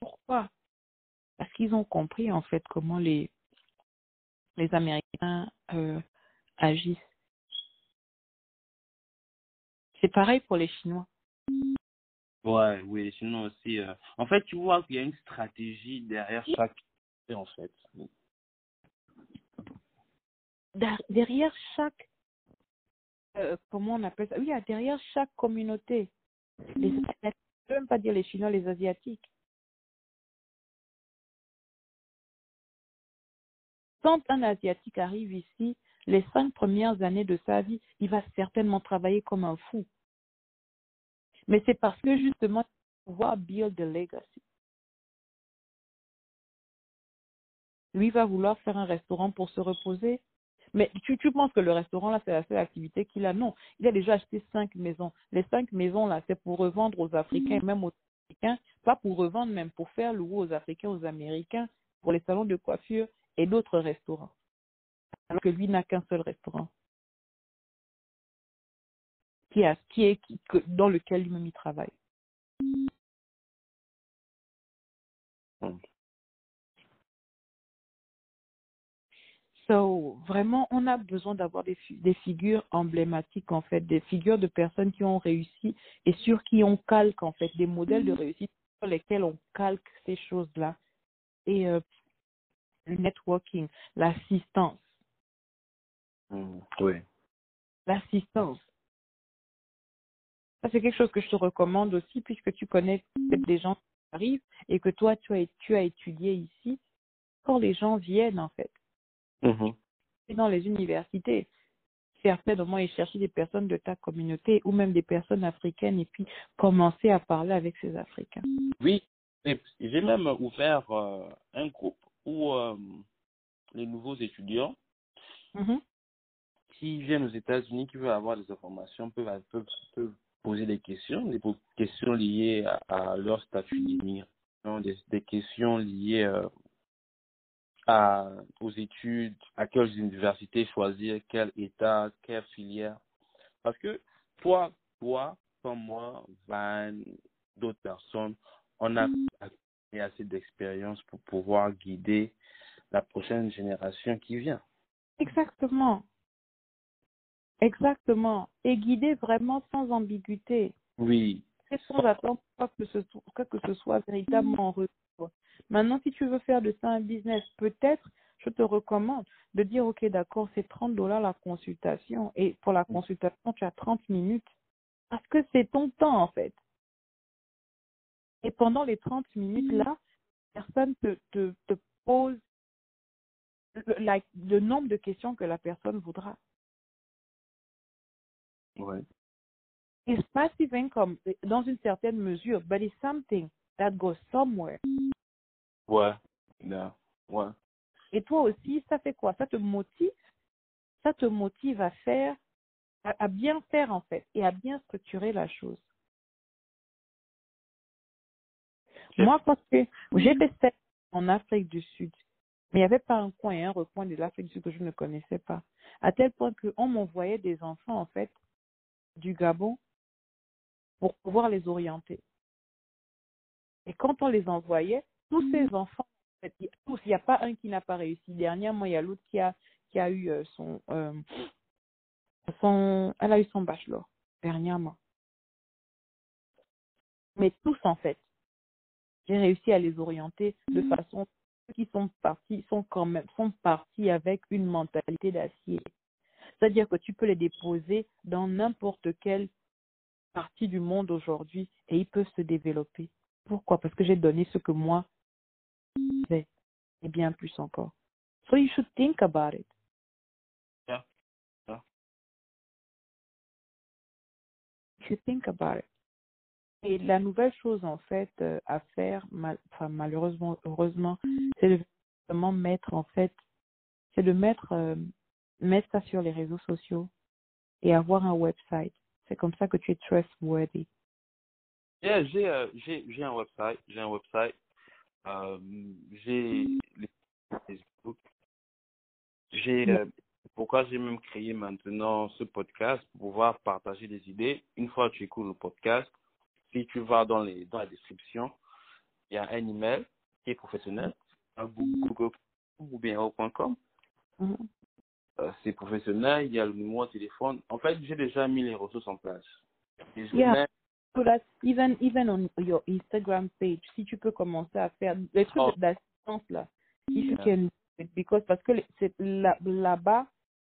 Pourquoi? Parce qu'ils ont compris en fait comment les, les Américains euh, agissent. C'est pareil pour les Chinois. Ouais, oui, les Chinois aussi. Euh. En fait, tu vois qu'il y a une stratégie derrière chaque en fait. Derrière chaque, euh, comment on appelle ça? Oui, derrière chaque communauté. Les, je ne veux même pas dire les Chinois, les Asiatiques. Quand un Asiatique arrive ici, les cinq premières années de sa vie, il va certainement travailler comme un fou. Mais c'est parce que justement, pouvoir build a legacy. Lui va vouloir faire un restaurant pour se reposer. Mais tu, tu penses que le restaurant, là, c'est la seule activité qu'il a? Non. Il a déjà acheté cinq maisons. Les cinq maisons, là, c'est pour revendre aux Africains, même aux Africains. Pas pour revendre, même pour faire louer aux Africains, aux Américains, pour les salons de coiffure et d'autres restaurants. Alors que lui n'a qu'un seul restaurant. Qui, a, qui est, qui, dans lequel il travaille. So, vraiment, on a besoin d'avoir des, des, figures emblématiques, en fait, des figures de personnes qui ont réussi et sur qui on calque, en fait, des modèles de mm-hmm. réussite sur lesquels on calque ces choses-là. Et euh, le networking, l'assistance. Mm, oui. L'assistance. Ça, c'est quelque chose que je te recommande aussi, puisque tu connais des gens qui arrivent et que toi, tu as, tu as étudié ici. Quand les gens viennent, en fait, Mhm. Dans les universités, certainement et chercher des personnes de ta communauté ou même des personnes africaines et puis commencer à parler avec ces Africains. Oui, j'ai même ouvert euh, un groupe où euh, les nouveaux étudiants mhm. qui viennent aux États-Unis, qui veulent avoir des informations, peuvent, peuvent, des questions, des questions liées à, leur statut d'immigration, des, des, questions liées euh, à, aux études, à quelles universités choisir, quel état, quelle filière. Parce que toi, toi, comme moi, Van, d'autres personnes, on a assez d'expérience pour pouvoir guider la prochaine génération qui vient. Exactement. Exactement. Et guider vraiment sans ambiguïté. Oui. Et sans attendre que ce, que ce soit véritablement en Maintenant, si tu veux faire de ça un business, peut-être, je te recommande de dire, OK, d'accord, c'est 30 dollars la consultation. Et pour la consultation, tu as 30 minutes. Parce que c'est ton temps, en fait. Et pendant les 30 minutes-là, personne te, te, te pose le, le, nombre de questions que la personne voudra. Ouais. It's passive income dans une certaine mesure, but it's something that goes somewhere. Ouais, non, ouais. Et toi aussi, ça fait quoi? Ça te motive? Ça te motive à faire, à, bien faire en fait, et à bien structurer la chose? Moi, quand j'ai fait en Afrique du Sud, mais il n'y avait pas un coin et un recoin de l'Afrique du Sud que je ne connaissais pas. À tel point qu'on m'envoyait des enfants, en fait, du Gabon pour pouvoir les orienter. Et quand on les envoyait, tous ces enfants, tous, il n'y a pas un qui n'a pas réussi. Dernièrement, il y a l'autre qui a, qui a eu euh, son, euh, son, elle a eu son bachelor, dernièrement. Mais tous, en fait, j'ai réussi à les orienter de façon qui sont partis, sont quand même, sont partis avec une mentalité d'acier. C'est-à-dire que tu peux les déposer dans n'importe quelle parties du monde aujourd'hui et ils peuvent se développer. Pourquoi? Parce que j'ai donné ce que moi j'ai et bien plus encore. So you should think about it. Yeah. Yeah. You should think about it. Et la nouvelle chose en fait euh, à faire, mal, enfin malheureusement, heureusement, c'est de vraiment mettre en fait, c'est de mettre euh, mettre ça sur les réseaux sociaux et avoir un website. C'est comme ça que tu es trustworthy. Yeah, j'ai euh, j'ai j'ai un website, j'ai un website, euh, j'ai les Facebook, j'ai euh, pourquoi j'ai même créé maintenant ce podcast? Pour pouvoir partager des idées. Une fois que tu écoutes le podcast, si tu vas dans les dans la description, il y a un email qui est professionnel, un Google ou bien au.com. Euh, c'est professionnel, il y a le numéro de téléphone. En fait, j'ai déjà mis les ressources en place. Et je Yeah. mets- So that's even even on your Instagram page, si tu peux commencer à faire les trucs Oh. d'assistance là, if you can, because parce que c'est là-bas,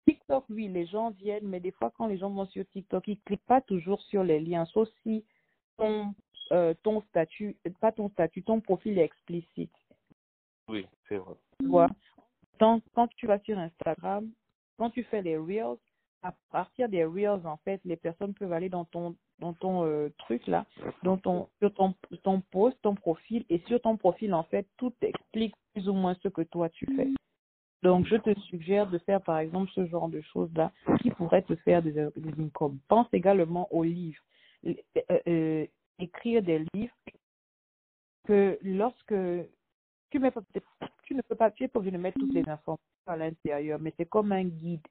TikTok, oui, les gens viennent, mais des fois quand les gens vont sur TikTok, ils cliquent pas toujours sur les liens, sauf si ton euh, ton statut, pas ton statut, ton profil est explicite. Oui, c'est vrai. Tu vois. Quand tu vas sur Instagram, quand tu fais les reels, à partir des reels, en fait, les personnes peuvent aller dans ton dans ton euh, truc là, dans ton sur ton ton post, ton profil et sur ton profil en fait, tout explique plus ou moins ce que toi tu fais. Donc, je te suggère de faire par exemple ce genre de choses là qui pourraient te faire des, des incomes. Pense également aux livres. Euh, euh, écrire des livres que lorsque tu mets pas, tu ne peux pas, tu es pas obligé de mettre toutes les informations à l'intérieur, mais c'est comme un guide.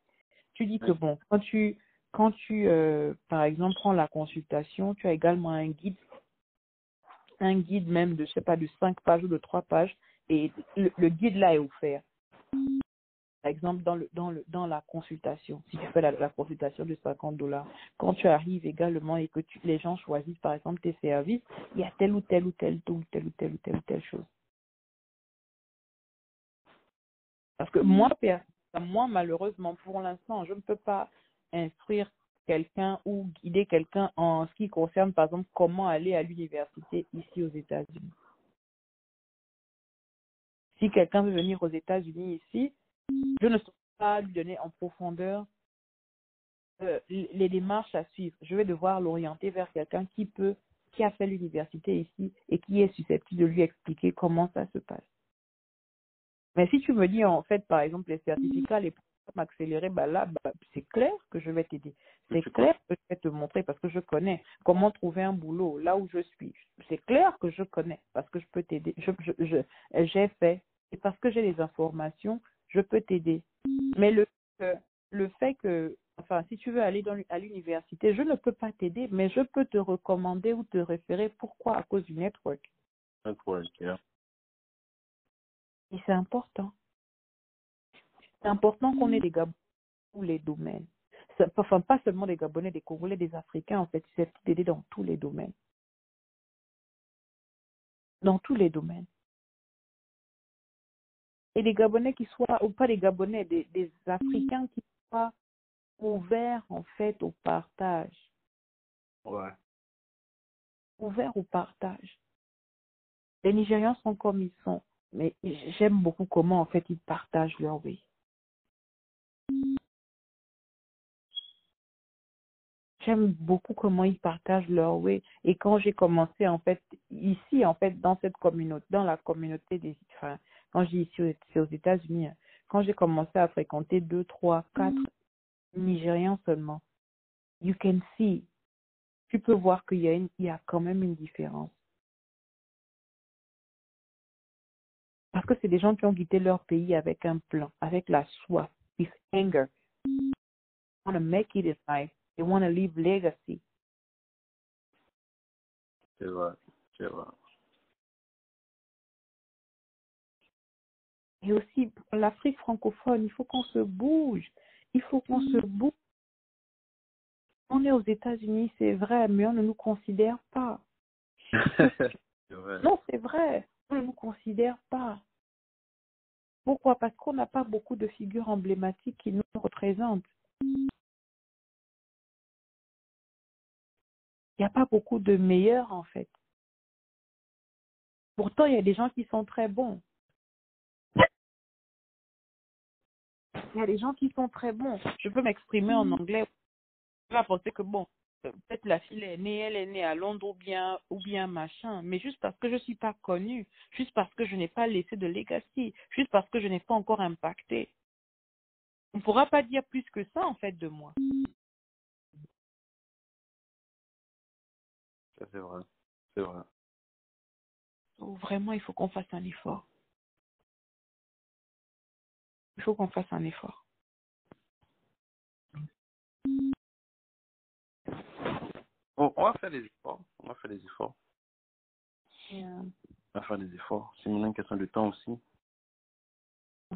Tu dis que bon, quand tu, quand tu, euh, par exemple, prends la consultation, tu as également un guide, un guide même de, je sais pas, de cinq pages ou de trois pages, et le, le guide là est offert. Par exemple, dans le, dans le, dans la consultation, si tu fais la, la consultation de 50 dollars, quand tu arrives également et que tu, les gens choisissent, par exemple, tes services, il y a telle ou telle ou telle, ou telle ou telle ou telle ou telle chose. Parce que moi, per- moi, malheureusement, pour l'instant, je ne peux pas instruire quelqu'un ou guider quelqu'un en ce qui concerne, par exemple, comment aller à l'université ici aux États-Unis. Si quelqu'un veut venir aux États-Unis ici, je ne saurais pas lui donner en profondeur euh, les démarches à suivre. Je vais devoir l'orienter vers quelqu'un qui peut, qui a fait l'université ici et qui est susceptible de lui expliquer comment ça se passe. Mais si tu me dis, en fait, par exemple, les certificats, les programmes accélérés, bah là, bah, c'est clair que je vais t'aider. C'est clair que je vais te montrer parce que je connais comment trouver un boulot là où je suis. C'est clair que je connais parce que je peux t'aider. Je, je, je, j'ai fait. Et parce que j'ai les informations, je peux t'aider. Mais le, euh, le fait que, enfin, si tu veux aller dans, à l'université, je ne peux pas t'aider, mais je peux te recommander ou te référer. Pourquoi? À cause du network. Network, yeah. Et c'est important. C'est important qu'on ait des Gabonais dans tous les domaines. Enfin, pas seulement des Gabonais, des Congolais, des Africains, en fait. C'est d'aider dans tous les domaines. Dans tous les domaines. Et des Gabonais qui soient, ou pas des Gabonais, des, des Africains qui soient ouverts, en fait, au partage. Ouais. Ouverts au partage. Les Nigérians sont comme ils sont. Mais j'aime beaucoup comment, en fait, ils partagent leur vie. J'aime beaucoup comment ils partagent leur way. Et quand j'ai commencé, en fait, ici, en fait, dans cette communauté, dans la communauté des, enfin, quand j'ai ici, c'est aux États-Unis, hein, quand j'ai commencé à fréquenter deux, trois, quatre Nigérians seulement, you can see, tu peux voir qu'il y a une, il y a quand même une différence. Que c'est des gens qui ont quitté leur pays avec un plan, avec la soif, with anger. They want to make it in life. They want to leave legacy. C'est vrai. C'est vrai. Et aussi, l'Afrique francophone, il faut qu'on se bouge. Il faut qu'on se bouge. On est aux États-Unis, c'est vrai, mais on ne nous considère pas. Non, c'est vrai, on ne nous considère pas. Pourquoi? Parce qu'on n'a pas beaucoup de figures emblématiques qui nous représentent. Il n'y a pas beaucoup de meilleurs, en fait. Pourtant, il y a des gens qui sont très bons. Il y a des gens qui sont très bons. Je peux m'exprimer en anglais. Je vais penser que, bon, peut-être la fille est née, elle est née à Londres ou bien, ou bien machin, mais juste parce que je ne suis pas connue, juste parce que je n'ai pas laissé de legacy, juste parce que je n'ai pas encore impacté. On ne pourra pas dire plus que ça, en fait, de moi. Ça, c'est vrai. C'est vrai. Donc, vraiment, il faut qu'on fasse un effort. Il faut qu'on fasse un effort. On va faire des efforts. On va faire des efforts. On va faire des efforts. C'est maintenant une question de temps aussi.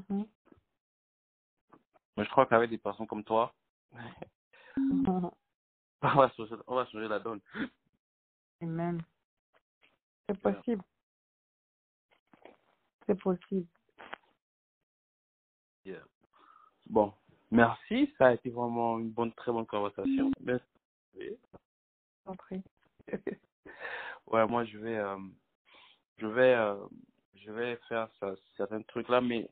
Mais je crois qu'avec des personnes comme toi, on va changer, on va changer la donne. Amen. C'est possible. C'est possible. Yeah. Bon, merci. Ça a été vraiment une bonne, très bonne conversation. Merci. J'en prie. ouais, moi je vais, euh, je vais, euh, je vais faire ça, certains trucs là, mais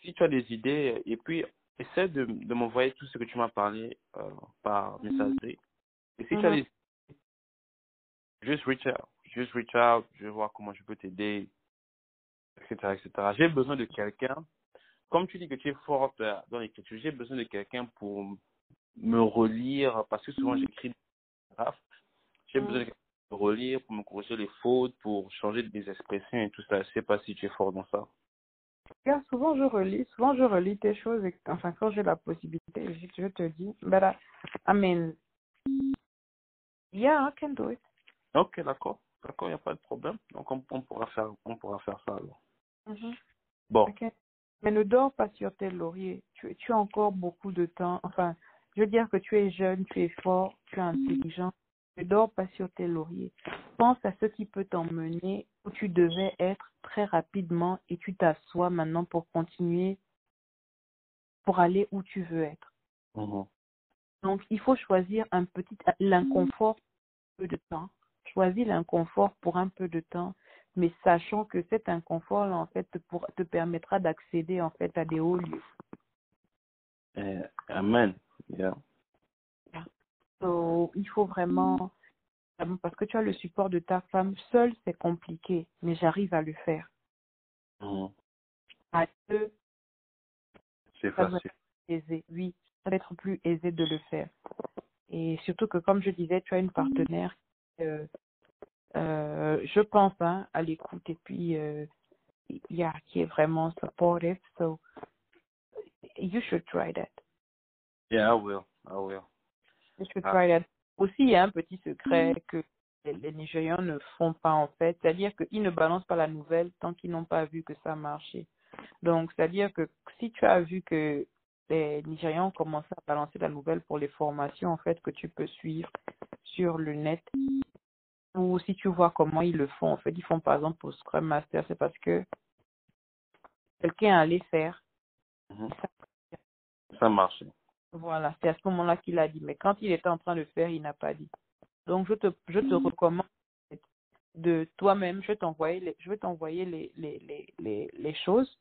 si tu as des idées, et puis essaie de, de m'envoyer tout ce que tu m'as parlé euh, par messagerie. Et si tu as Mhm. des, juste reach out, juste reach out, je vais voir comment je peux t'aider, etc., etc. J'ai besoin de quelqu'un, comme tu dis que tu es forte dans l'écriture, j'ai besoin de quelqu'un pour me relire, parce que souvent j'écris des graphes. J'ai Mhm. besoin de me relire, pour me corriger les fautes, pour changer des expressions et tout ça. Je sais pas si tu es fort dans ça. Souvent je relis, souvent je relis tes choses, et, enfin quand j'ai la possibilité, je, je te dis, but I, I mean, yeah, I can do it. Ok, d'accord. D'accord, il n'y a pas de problème. Donc on, on pourra faire on pourra faire ça alors. Mhm. Bon. Mais ne dors pas sur tes lauriers. Tu, tu as encore beaucoup de temps. Enfin, je veux dire que tu es jeune, tu es fort, tu es intelligent. Ne dors pas sur tes lauriers. Pense à ce qui peut t'emmener où tu devais être très rapidement et tu t'assois maintenant pour continuer, pour aller où tu veux être. Mhm. Donc, il faut choisir un petit, l'inconfort peu de temps. Choisis l'inconfort pour un peu de temps, mais sachant que cet inconfort-là, en fait, te, pour- te permettra d'accéder, en fait, à des hauts lieux. Eh, amen. Yeah. So, il faut vraiment, parce que tu as le support de ta femme, seul, c'est compliqué, mais j'arrive à le faire. Mhm. À deux, C'est facile. aisé. Oui, ça va être plus aisé de le faire. Et surtout que, comme je disais, tu as une partenaire, euh, euh, je pense, hein, à l'écoute et puis, euh, yeah, qui est vraiment supportive. So, you should try that. Yeah, I will. I will. You should Ah. Aussi, il y a un petit secret que les, Nigérians ne font pas, en fait. C'est-à-dire qu'ils ne balancent pas la nouvelle tant qu'ils n'ont pas vu que ça a marché. Donc, c'est-à-dire que si tu as vu que les Nigérians ont commencé à balancer la nouvelle pour les formations, en fait, que tu peux suivre sur le net, ou si tu vois comment ils le font, en fait, ils font par exemple pour Scrum Master, c'est parce que quelqu'un allait faire. Mhm. Ça marche. Voilà, c'est à ce moment-là qu'il a dit. Mais quand il était en train de faire, il n'a pas dit. Donc, je te, je te recommande de toi-même, je vais t'envoyer les, je vais t'envoyer les, les, les, les, les choses.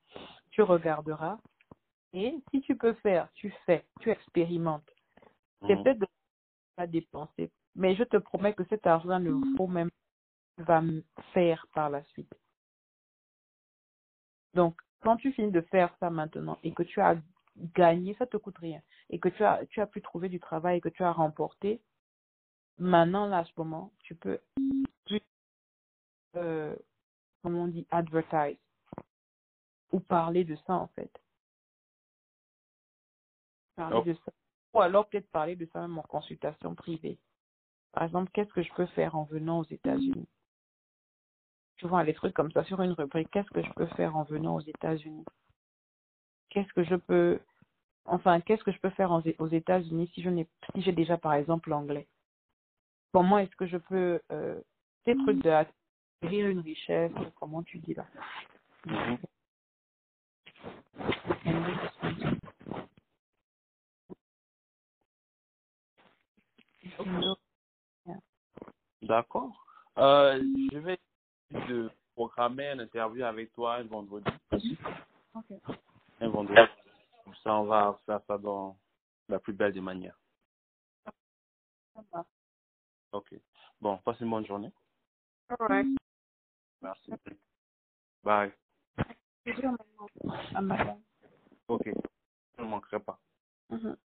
Tu regarderas. Et si tu peux faire, tu fais, tu expérimentes. C'est Mhm. peut-être de pas dépenser. Mais je te promets que cet argent ne vaut même va faire par la suite. Donc, quand tu finis de faire ça maintenant et que tu as gagné, ça te coûte rien, et que tu as, tu as pu trouver du travail et que tu as remporté, maintenant, là, à ce moment, tu peux plus, euh, comment on dit, advertise ou parler de ça, en fait. Parler de ça. Ou alors peut-être parler de ça même en consultation privée. Par exemple, qu'est-ce que je peux faire en venant aux États-Unis? Tu vois, les trucs comme ça sur une rubrique. Qu'est-ce que je peux faire en venant aux États-Unis? Qu'est-ce que je peux, enfin, qu'est-ce que je peux faire aux États-Unis si je n'ai, si j'ai déjà par exemple l'anglais? Comment est-ce que je peux, euh, ces trucs de acquérir une richesse, comment tu dis là? D'accord. Euh, je vais de programmer une interview avec toi un vendredi. Un vendredi. Comme ça, on va faire ça dans la plus belle des manières. Ok. Bon, passe une bonne journée. Alright. Merci. Bye. Matin. Ok. Je ne manquerai pas. Mhm.